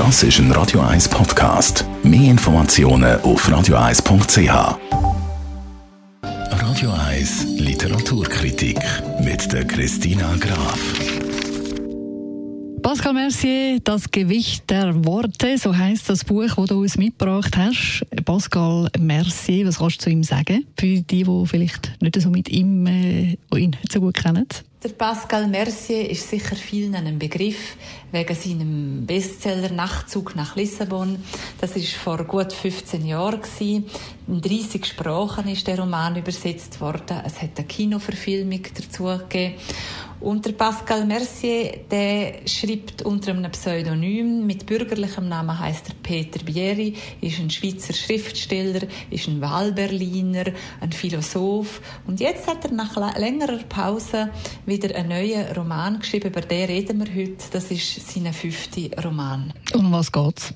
Das ist ein Radio 1 Podcast. Mehr Informationen auf radio1.ch. Radio 1 Literaturkritik mit der Christina Graf. Pascal Mercier, das Gewicht der Worte, so heißt das Buch, das du uns mitgebracht hast. Pascal Mercier, was kannst du zu ihm sagen? Für die, die vielleicht nicht so mit ihm äh, ihn nicht so gut kennen. Der Pascal Mercier ist sicher vielen ein Begriff wegen seinem Bestseller Nachtzug nach Lissabon. Das ist vor gut 15 Jahren. In 30 Sprachen ist der Roman übersetzt worden. Es hat eine Kinoverfilmung dazu gegeben. Und der Pascal Mercier, der schreibt unter einem Pseudonym. Mit bürgerlichem Namen heißt er Peter Bieri, ist ein Schweizer Schriftsteller, ist ein Wahlberliner, ein Philosoph. Und jetzt hat er nach längerer Pause wieder einen neuen Roman geschrieben, über den reden wir heute. Das ist sein fünfter Roman. Um was geht's?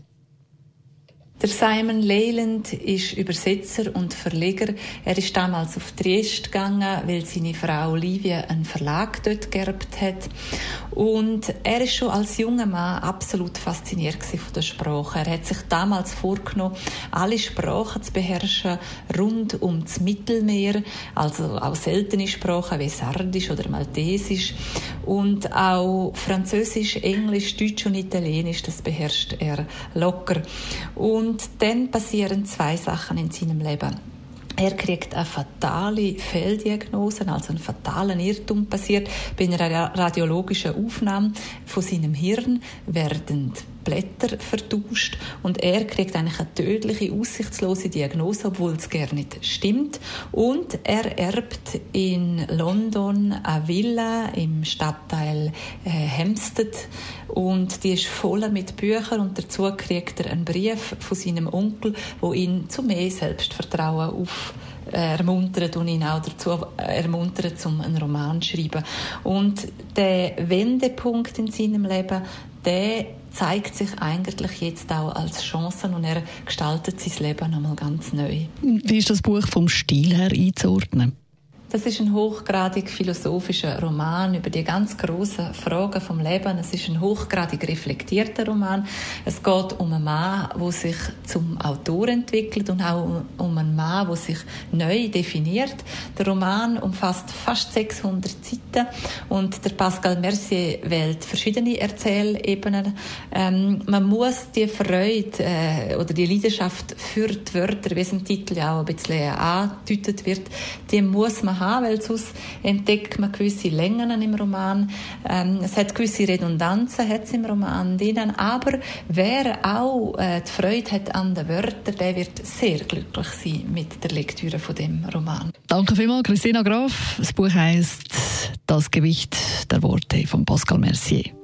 Der Simon Leyland ist Übersetzer und Verleger. Er ist damals auf Triest gegangen, weil seine Frau Olivia einen Verlag dort geerbt hat. Und er ist schon als junger Mann absolut fasziniert von der Sprache. Er hat sich damals vorgenommen, alle Sprachen zu beherrschen rund um das Mittelmeer, also auch seltene Sprachen wie Sardisch oder Maltesisch und auch Französisch, Englisch, Deutsch und Italienisch. Das beherrscht er locker. Und und dann passieren zwei Sachen in seinem Leben. Er kriegt eine fatale Fehldiagnose, also einen fatalen Irrtum passiert bei einer radiologischen Aufnahme von seinem Hirn, werden Blätter vertauscht und er kriegt eigentlich eine tödliche, aussichtslose Diagnose, obwohl es gar nicht stimmt. Und er erbt in London eine Villa im Stadtteil äh, Hampstead und die ist voll mit Büchern und dazu kriegt er einen Brief von seinem Onkel, wo ihn zu mehr Selbstvertrauen auf äh, ermuntert und ihn auch dazu ermuntert, um einen Roman zu schreiben. Und der Wendepunkt in seinem Leben, der zeigt sich eigentlich jetzt auch als Chance und er gestaltet sein Leben nochmal ganz neu. Wie ist das Buch vom Stil her einzuordnen? Das ist ein hochgradig philosophischer Roman über die ganz großen Fragen vom Leben. Es ist ein hochgradig reflektierter Roman. Es geht um einen Mann, der sich zum Autor entwickelt und auch um einen Mann, der sich neu definiert. Der Roman umfasst fast 600 Seiten und der Pascal Mercier wählt verschiedene Erzählebenen. Ähm, man muss die Freude äh, oder die Leidenschaft für die Wörter, wie es im Titel ja auch ein bisschen angedeutet wird, die muss man haben, weil sonst entdeckt man gewisse Längen im Roman. Ähm, es hat gewisse Redundanzen hat's im Roman drinnen, aber wer auch äh, die Freude hat an den Wörtern, der wird sehr glücklich sein mit der Lektüre von dem Roman. Danke vielmals, Christina Graf. Das Buch heißt Das Gewicht der Worte von Pascal Mercier.